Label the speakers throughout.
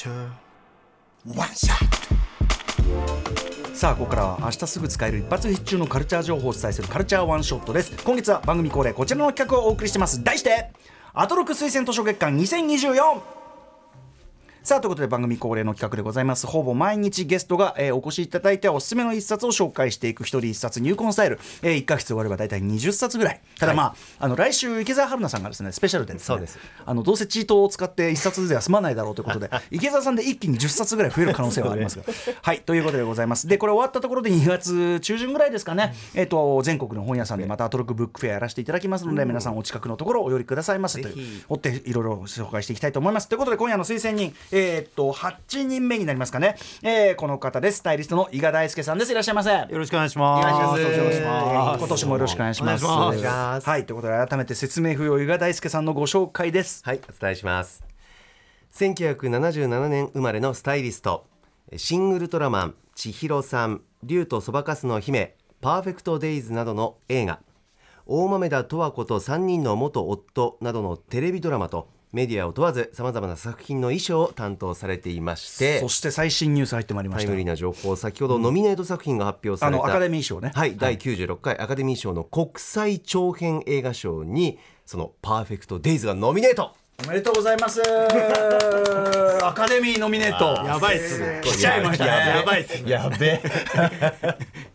Speaker 1: culture. さあここからは明日すぐ使える一発必中のカルチャー情報をお伝えするカルチャーワンショットです。今月は番組恒例こちらの企画をお送りしてます。題してアトロク推薦図書月間2024さあということで番組恒例の企画でございます。ほぼ毎日ゲストが、えー、お越しいただいておすすめの一冊を紹介していく一人一冊入魂スタイル、えー、1か月終われば大体20冊ぐらい。ただまあはい、あの来週池澤春菜さんがですねスペシャルで、ね、
Speaker 2: そうです。
Speaker 1: あのどうせチートを使って1冊では済まないだろうということで池澤さんで一気に10冊ぐらい増える可能性はありますが。はい。ということでございます。でこれ終わったところで2月中旬ぐらいですかね、えーと、全国の本屋さんでまたアトロックブックフェアやらせていただきますので、皆さんお近くのところお寄りくださいませという追っていろいろ紹介していきたいと思います。ということで今夜の推薦人えっ、と8人目になりますかね、えー、この方です。スタイリストの伊賀大輔さんです。いらっしゃいませ。よ
Speaker 3: ろしくお願いします。
Speaker 1: 今年もよろしくお願いします。はい。ということで改めて説明不要伊賀大輔さんのご紹介です。
Speaker 2: はいお伝えします。1977年生まれのスタイリストシン・グルトラマン千尋さん竜とそばかすの姫パーフェクトデイズなどの映画大豆田十和子と3人の元夫などのテレビドラマとメディアを問わずさまざまな作品の衣装を担当されていまして
Speaker 1: そして最新ニュース入ってまいりました。
Speaker 2: タイムリーな情報先ほどノミネート作品が発表された、
Speaker 1: うん、アカデミー賞ね。
Speaker 2: はい、はい、第96回アカデミー賞の国際長編映画賞にその「パーフェクト・デイズ」がノミネート
Speaker 1: おめでとうございます。アカデミーノミネート。
Speaker 3: やばいっすね。
Speaker 1: 来ちゃいましたね。
Speaker 3: やばいっす
Speaker 2: やべ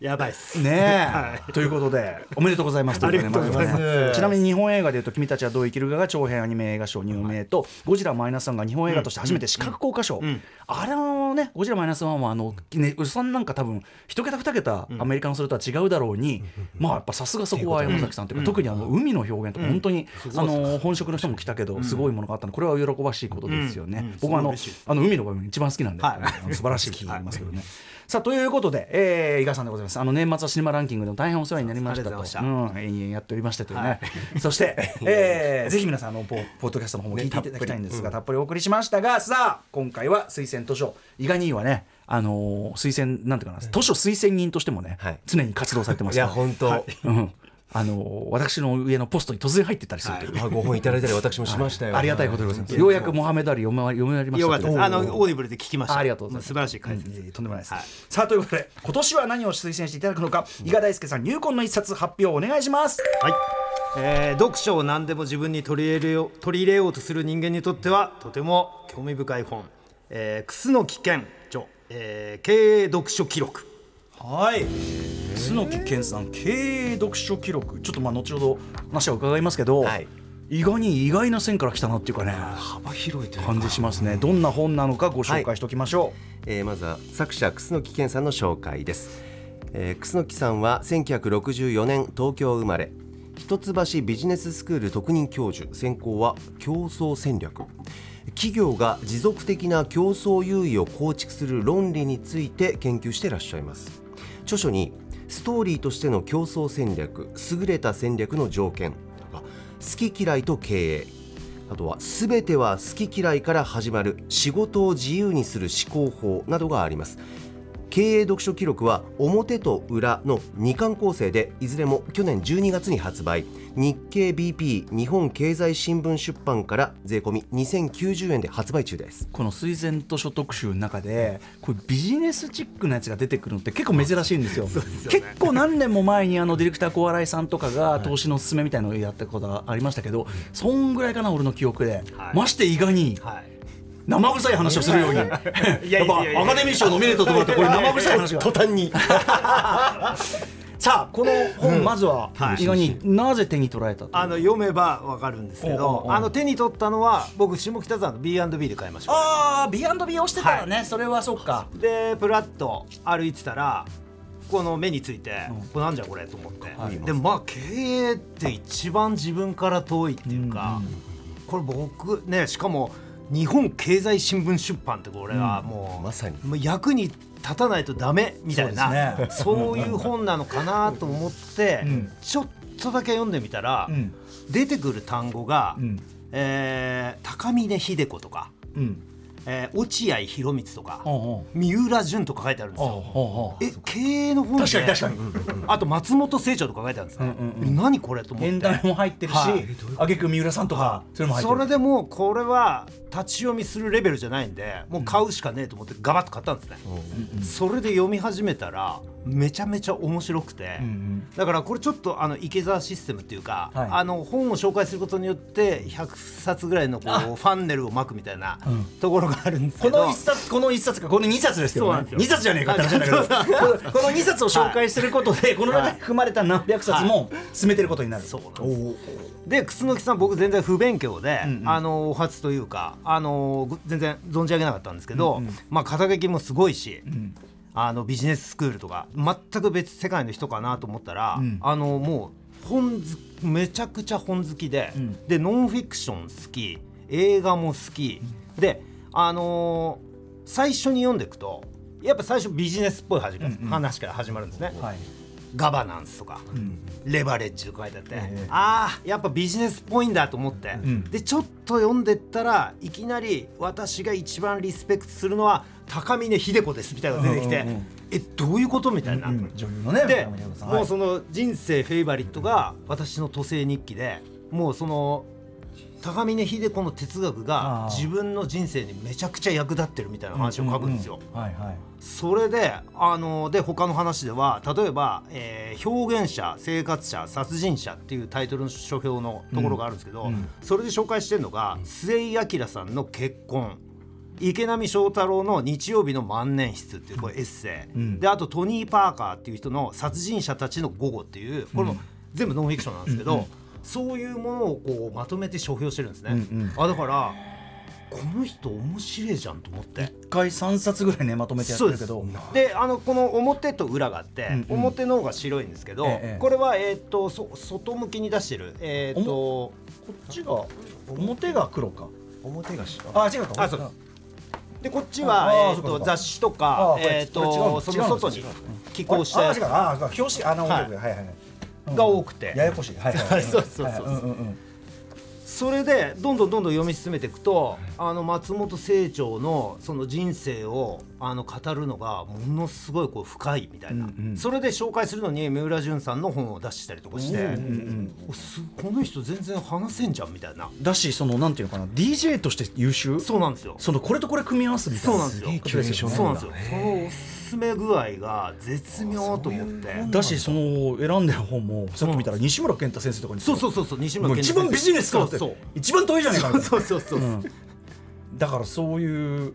Speaker 3: やばいっす。
Speaker 1: ねはい、ということでおめでとうございます。
Speaker 3: ありがとうございます。
Speaker 1: ちなみに日本映画でいうと君たちはどう生きるかが長編アニメ映画賞2名とゴジラマイナスワンが日本映画として初めて視覚効果賞、あれのねゴジラマイナスワンはあのねうさんなんか多分一桁二桁アメリカのそれとは違うだろうに、まあやっぱさすがそこは山崎さんというか、特にあの海の表現とか本当に、あの本職の人も来たけどすごいものがあったのこれは喜ばしいことですよね、僕はあのあの海の場面一番好きなんで、はい、素晴らしいと思いますけどね。さあということで、えー、伊賀さんでございます。あの年末はシネマランキングでも大変お世話になりましたと。うん、延々やっておりましてというね、はい、そして、えー、ぜひ皆さんあのポポッドキャストの方も聞いていただきたいんですが、たっぷり。お送りしましたがさあ今回は推薦図書。伊賀にはねあのー、推薦なんていうかな図書推薦人としてもね、はい、常に活動されてます
Speaker 2: いや本当、はい、
Speaker 1: うんあの私の上のポストに突然入ってたりするという、
Speaker 2: はい、ご本いただいたり私もしましたよ、
Speaker 1: はい、ありがたいことでございます、ようやくモハメドアリ読め読められました
Speaker 3: あのオーディブルで聞きました。
Speaker 1: ありがとうございます。
Speaker 3: 素晴らしい解説、
Speaker 1: うん、とんでもないです、はい、さあということで今年は何を推薦していただくのか伊賀大介さん入魂の一冊発表お願いします。
Speaker 3: はい。えー、読書を何でも自分に取り入れよう取り入れようとする人間にとってはとても興味深い本「えー、楠木健著、えー、経営読書記録」
Speaker 1: はい。楠木健さん経営読書記録。ちょっとまあ後ほど話は伺いますけど、はい、意外に意外な線から来たなっていうかね
Speaker 2: 幅広いという
Speaker 1: 感じしますね。どんな本なのかご紹介しておきましょう、はい、
Speaker 2: えー、まずは作者楠木健さんの紹介です、えー、楠木さんは1964年東京生まれ。一橋ビジネススクール特任教授。専攻は競争戦略。企業が持続的な競争優位を構築する論理について研究していらっしゃいます著書にストーリーとしての競争戦略優れた戦略の条件とか好き嫌いと経営。あとは全ては好き嫌いから始まる仕事を自由にする思考法などがあります。経営読書記録は表と裏の2巻構成でいずれも去年12月に発売。日経 BP 日本経済新聞出版から税込み2090円で発売中です。
Speaker 1: この推薦図書特集の中でこれビジネスチックなやつが出てくるのって結構珍しいんですよ、ね、結構何年も前にあのディレクター小洗さんとかが投資の勧めみたいなのをやったことがありましたけど、はい、そんぐらいかな俺の記憶で、はい、まして意外に、はい生臭い話をするように。やっぱアカデミー賞ノミネートとかってこれ生臭い話が。
Speaker 2: 途端に。
Speaker 1: さあこの本、まずは意外になぜ手に取られた
Speaker 3: あの読めばわかるんですけどあの手に取ったのは僕下北沢の B&B で買いました
Speaker 1: ああ B&B をしてたらね、それはそっか。
Speaker 3: でプラッと歩いてたらこの目について、これなんじゃこれと思って、でもまあ経営って一番自分から遠いっていうか、これ僕ねしかも日本経済新聞出版ってこれはもう、
Speaker 2: まさに。
Speaker 3: 役に立たないとダメみたいなそう,、いう本なのかなと思って、ちょっとだけ読んでみたら、出てくる単語が、うえ高峰秀子とか、えー落合博満とか三浦淳とか書いてあるんですよ。え経営の本で
Speaker 1: 確かに確かに。
Speaker 3: あと松本清張とか書いてあるんですよ、何これと思って。
Speaker 1: 現代も入ってるし
Speaker 3: はい。
Speaker 1: 挙句三浦さんとかそれも入ってる。
Speaker 3: それでもうこれは立ち読みするレベルじゃないんでもう買うしかねえと思ってガバッと買ったんですね、それで読み始めたらめちゃめちゃ面白くて、だからこれちょっとあの池澤システムっていうか、
Speaker 1: はい。
Speaker 3: あの本を紹介することによって100冊ぐらいのこうファンネルを巻くみたいなところがあるんですけど、
Speaker 1: この一冊この一冊かこの二冊ですけどね。
Speaker 3: そうなんですよ。
Speaker 1: 二冊じゃねえかって話だけど。このこの二冊を紹介することでこの中に含まれた何百冊も進めてることになる。
Speaker 3: そうなんです。で楠木さん僕全然不勉強で、あのお初というかあのぐ全然存じ上げなかったんですけど、まあ肩書きもすごいし、あのビジネススクールとか全く別世界の人かなと思ったら、あのもう本ずめちゃくちゃ本好きで、でノンフィクション好き映画も好き、であのー最初に読んでいくとやっぱ最初ビジネスっぽい話,、話から始まるんですね。
Speaker 1: はい
Speaker 3: ガバナンスとか、レバレッジとか書いてあって、ああやっぱビジネスっぽいんだと思って、でちょっと読んでったらいきなり私が一番リスペクトするのは高峰秀子ですみたいなのが出てきて、
Speaker 1: うんうんうん。
Speaker 3: えどういうことみたいな。
Speaker 1: 女優のね
Speaker 3: でもうその人生フェイバリットが私の都政日記でもうその高峰秀子の哲学が自分の人生にめちゃくちゃ役立ってるみたいな話を書くんですよ。それであので他の話では例えば、えー表現者生活者殺人者っていうタイトルの書評のところがあるんですけど、それで紹介してるのが末井明さんの結婚。池波正太郎の日曜日の万年筆っていうこれエッセイ、であとトニー・パーカーっていう人の殺人者たちの午後っていうこれも全部ノンフィクションなんですけど、そういうものをこうまとめて書評してるんですね。あだからこの人面白いじゃんと思って。
Speaker 1: 一回三冊ぐらいねまとめてやってるけど。
Speaker 3: であのこの表と裏があって、表の方が白いんですけど、
Speaker 1: ええ
Speaker 3: これは、えー、とそ外向きに出してる、えー、と
Speaker 1: こっちが表が黒か。
Speaker 2: 表が白
Speaker 1: あ違うか。
Speaker 3: あそうです。でこっちは、
Speaker 1: あ
Speaker 3: えー、と
Speaker 1: そうかそうか。
Speaker 3: 雑誌と
Speaker 1: あ
Speaker 3: かえー、とその外に寄稿したやつ。
Speaker 1: あ違うああ表紙あの
Speaker 3: はい。
Speaker 1: はいはいはい
Speaker 3: が多くて、
Speaker 1: ややこしい。はい
Speaker 3: そうそうそう
Speaker 1: はい。うんうんうん。
Speaker 3: それでどんどんどんどん読み進めていくとあの松本清張のその人生をあの語るのがものすごいこう深いみたいな、それで紹介するのに三浦淳さんの本を出したりとかして、おすこの人全然話せんじゃんみたいな。
Speaker 1: だしそのなんていうのかな。DJ として優秀？
Speaker 3: そうなんですよ。
Speaker 1: そのこれとこれ組み合わすみたいな。
Speaker 3: そうなんですよ。そうなんですよ。そのおすすめ具合が絶妙と思って
Speaker 1: だ。しその選んでる本もさっき見たら西村健太先生とかに。
Speaker 3: そうそうそうそう西村健太先生。
Speaker 1: 一番ビジネスかって
Speaker 3: そうそう。
Speaker 1: 一番遠いじゃないか。
Speaker 3: そうそうそうそう、
Speaker 1: うん。だからそういう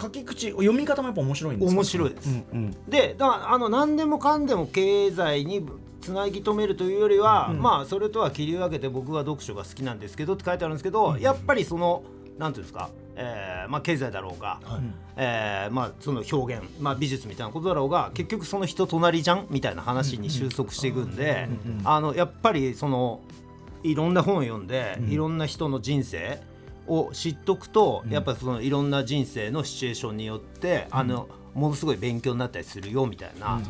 Speaker 1: 書き口読み方もやっぱ面白いんですか？
Speaker 3: 面白いです。
Speaker 1: うんうん。
Speaker 3: でだからあの何でもかんでも経済につなぎ止めるというよりは、まあそれとは切り分けて僕は読書が好きなんですけどって書いてあるんですけど、やっぱりそのなんていうんですか、えーまあ、経済だろうが、えーまあ、その表現、まあ、美術みたいなことだろうが結局その人隣じゃんみたいな話に収束していくんで、あのやっぱりそのいろんな本を読んで、いろんな人の人生を知っとくと、やっぱりそのいろんな人生のシチュエーションによって、あのものすごい勉強になったりするよみたいな、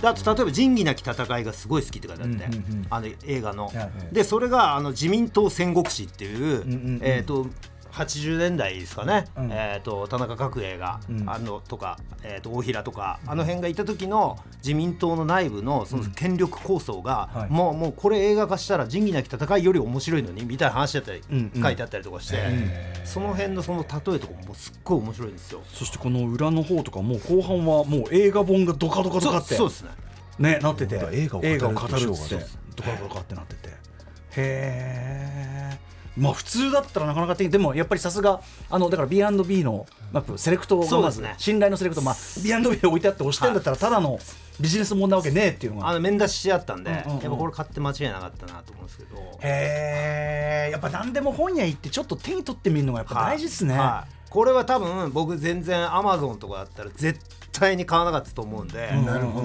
Speaker 3: であと例えば「仁義なき戦い」がすごい好きって書いてあって、あの映画の、でそれがあの自民党戦国史っていう、えっ、と80年代ですかね、
Speaker 1: うん。
Speaker 3: えー、と田中角栄が、
Speaker 1: ん。
Speaker 3: あのとか、えー、と大平とかあの辺がいた時の自民党の内部のその権力構想が、
Speaker 1: はい。
Speaker 3: もうもうこれ映画化したら仁義なき戦いより面白いのにみたいな話だったり、
Speaker 1: うんうん。
Speaker 3: 書いてあったりとかして、その辺のその例えとかもすっごい面白いんですよ。
Speaker 1: そしてこの裏の方とかもう後半はもう映画本がドカドカドカって
Speaker 3: そうですね。
Speaker 1: ねなってて。
Speaker 2: 映画を語る
Speaker 1: ってドカドカってなってて。へえまあ普通だったらなかなかできでもやっぱりさすがあのだから B&B のマップセレクトがまず、
Speaker 3: ね
Speaker 1: 信頼のセレクトまあ B&B で置いてあって押してんだったらただのビジネスもんなわけねえっていうのが
Speaker 3: あの面出ししてあったんで、
Speaker 1: うんうんうん
Speaker 3: やっぱこれ買って間違いなかったなと思うんですけど。
Speaker 1: へえやっぱ何でも本屋行ってちょっと手に取ってみるのがやっぱ大事っすね、
Speaker 3: はいこれは多分僕全然アマゾンとかだったら絶対に買わなかったと思うんで、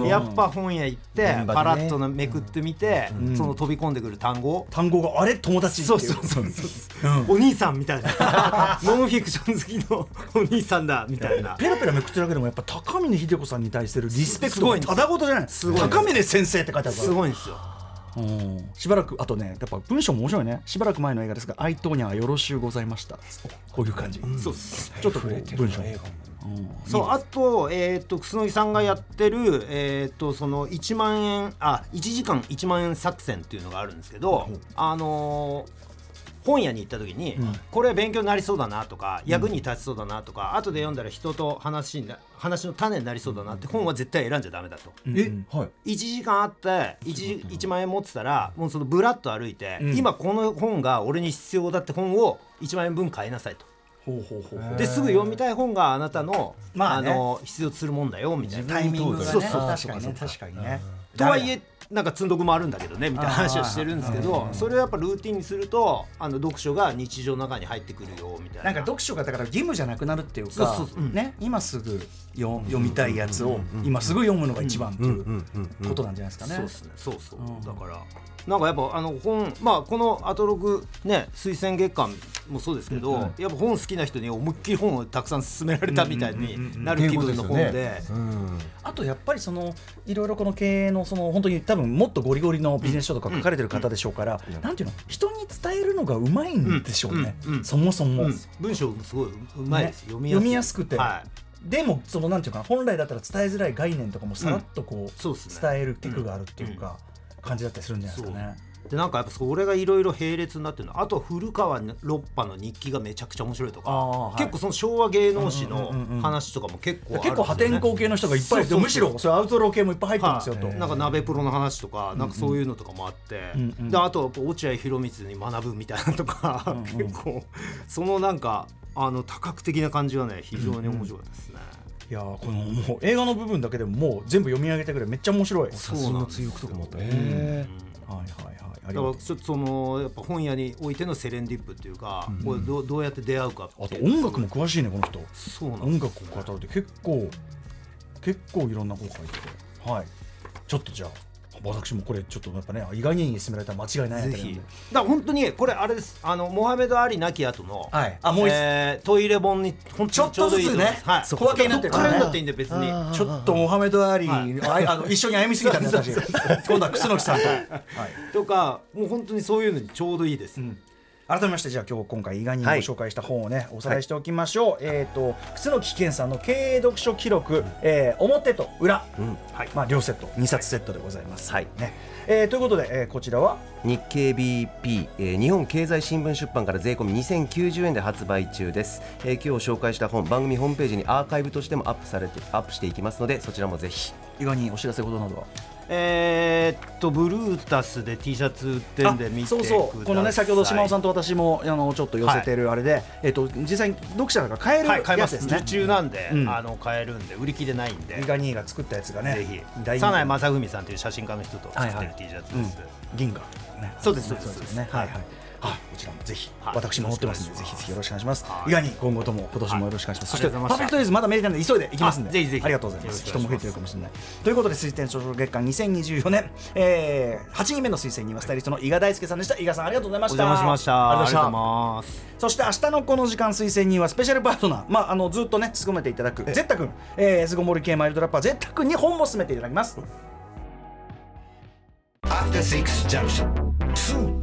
Speaker 3: やっぱ本屋行って、パラッとなめくってみて、その飛び込んでくる単語、
Speaker 1: 単語があれ？友達
Speaker 3: そうそうそうそう、お兄さんみたいな。ノンフィクション好きのお兄さんだみたいな。
Speaker 1: ペラペラめくってるだけでもやっぱ高峰秀子さんに対するリスペクトがただごとじゃない？高峰先生って書いてあるから。
Speaker 3: すごいんですよ。
Speaker 1: うんしばらくあとねやっぱ文章も面白いね。しばらく前の映画ですが「愛とにはよろしゅうございました」こういう感じ、
Speaker 3: そうっす。
Speaker 1: ちょっとこう文章
Speaker 2: 映画
Speaker 3: そうあと,、えー、と楠木さんがやってる、えー、とその1万円あ1時間1万円作戦っていうのがあるんですけど、あのー本屋に行った時に、これ勉強になりそうだなとか役に立ちそうだなとか、後で読んだら人と話にな話の種になりそうだなって本は絶対選んじゃダメだと。
Speaker 2: え？はい。
Speaker 3: 1時間あって 1, 1万円持ってたらもうそのブラッと歩いて、
Speaker 1: ん。
Speaker 3: 今この本が俺に必要だって本を1万円分買いなさいと。
Speaker 1: ほうほうほう
Speaker 3: ですぐ読みたい本があなたの,、
Speaker 1: まあね。
Speaker 3: の必要とするもんだよみたいな。
Speaker 1: タイミングがね。
Speaker 3: そうそう。
Speaker 1: 確かにね確かにね。
Speaker 3: とはいえなんか積んどくもあるんだけどねみたいな話をしてるんですけどそれをやっぱルーティンにするとあの読書が日常の中に入ってくるよみたいな。
Speaker 1: なんか読書がだから義務じゃなくなるっていうか
Speaker 3: そうそうそう。うん。
Speaker 1: ね、今すぐよ読みたいやつを今すぐ読むのが一番っていうことなんじゃないですかね。
Speaker 3: そうですねそうそう、
Speaker 1: うん。
Speaker 3: だからなんかやっぱあの本まあこのアトログね推薦月間もそうですけど、やっぱ本好きな人に思いっきり本をたくさん勧められたみたいになる気分の本で。
Speaker 2: うん。
Speaker 1: あとやっぱりそのいろいろこの経営のその本当に多分もっとゴリゴリのビジネス書とか書かれてる方でしょうから、なんていうの？人に伝えるのがうまいんでしょうね、
Speaker 3: うん。うん。
Speaker 1: そもそも。
Speaker 3: うん。文章すごいうまいです、
Speaker 1: ね。
Speaker 3: 読みやす
Speaker 1: くて。
Speaker 3: はい。
Speaker 1: でもそのなんていうかな本来だったら伝えづらい概念とかもさらっとこう、伝えるテクがあるっていうか、感じだったりするんじゃないですかね。
Speaker 3: でなんかやっぱそれがいろいろ並列になってるのあと古川六波の日記がめちゃくちゃ面白いとか、
Speaker 1: はい。
Speaker 3: 結構その昭和芸能史の
Speaker 1: うんうんうんうん
Speaker 3: 話とかも結構
Speaker 1: 結構破天荒系の人がいっぱいむしろそれアウトロー系もいっぱい入ってますよと。
Speaker 3: はい。なんか鍋プロの話とか、なんかそういうのとかもあって、
Speaker 1: うんうん
Speaker 3: であと落合博満に学ぶみたいなとか、結構そのなんかあの多角的な感じがね非常に面白かったですね。
Speaker 1: いやーこのもう映画の部分だけでももう全部読み上げてくれめっちゃ面白い。
Speaker 2: 写真の追憶とかもあったね
Speaker 1: へーはいはいはい。
Speaker 3: だから。ちょっとそのやっぱ本屋においてのセレンディップっていうか、これどうどうやって出会うか
Speaker 1: あと音楽も詳しいねこの人。
Speaker 3: そうなん
Speaker 1: 音
Speaker 3: です
Speaker 1: 楽を語るって結構結構いろんなこと書いてて。はい。ちょっとじゃあ私もこれちょっとやっぱね意外に勧められたら間違いない
Speaker 3: ぜひ。だから本当にこれあれです。あのモハメド・アリ亡き後の、
Speaker 1: はい。あもう一
Speaker 3: えートイレ本に本当にちょうどいいと
Speaker 1: ちょっとずつね
Speaker 3: はい、
Speaker 1: 小分けになってるからね
Speaker 3: どっから読んだっていいんで別に
Speaker 1: ちょっとモハメド・アリー、あいあの一緒に歩みすぎたんで私今度は楠木さんと、はい
Speaker 3: とかもう本当にそういうのにちょうどいいです、
Speaker 1: ん改めましてじゃあ今日今回伊賀にご紹介した本をね、おさらいしておきましょう、えっ、と楠木健さんの経営読書記録、えー表と裏、
Speaker 3: はい。
Speaker 1: まあ両セット2冊セットでございます、
Speaker 2: はい。
Speaker 1: ねえーということで、えーこちらは？
Speaker 2: 日経 BP、えー日本経済新聞出版から税込み2090円で発売中です、えー今日紹介した本番組ホームページにアーカイブとしてもアップされてアップしていきますのでそちらもぜひ
Speaker 1: 伊賀にお知らせことなどは？
Speaker 3: えーっとブルータスで T シャツ売ってんで見て
Speaker 1: そうそう。このね先ほど島尾さん
Speaker 3: ん
Speaker 1: と私もあのちょっと寄せてるあれで、えっ、と実際に読者が買えるやつですね、
Speaker 3: 受注なんで、
Speaker 1: うん。
Speaker 3: あの買えるんで売り切れないんで。
Speaker 1: 伊賀兄が作ったやつがね
Speaker 3: ぜひ。早苗正文さんという写真家の人と作ってる
Speaker 1: はいはい
Speaker 3: T シャツ
Speaker 1: うん
Speaker 3: です、
Speaker 1: 銀河、ね、
Speaker 3: そうですそうです
Speaker 1: ですね。はいはいはい、こちらもぜひ、
Speaker 3: はい。
Speaker 1: 私も持ってますので、ぜひぜひよろしくお願いします。
Speaker 3: はい。
Speaker 1: 伊賀に今後とも今年もよろしくお願いします。そして、パーフェクトデイズまだ見れてないので、急いで行きますんで、
Speaker 3: あぜひぜひ。
Speaker 1: ありがとうございます。
Speaker 3: よろしくお願いします
Speaker 1: 人も増えてるかもしれない。ということで、推薦書書月間2024年、えー、8人目の推薦人はスタイリストの伊賀大輔さんでした。伊賀さん、ありがとうございま
Speaker 3: お
Speaker 1: した。
Speaker 3: 邪魔しました。
Speaker 1: ありがとう
Speaker 3: ございます。
Speaker 1: そして明日のこの時間推薦人はスペシャルパートナー、まあ、あのずっとね務めていただくゼッタ君、えー、巣ごもり系マイルドラッパーゼッタ君に本も進めていただきます。
Speaker 4: After Six Junction. 2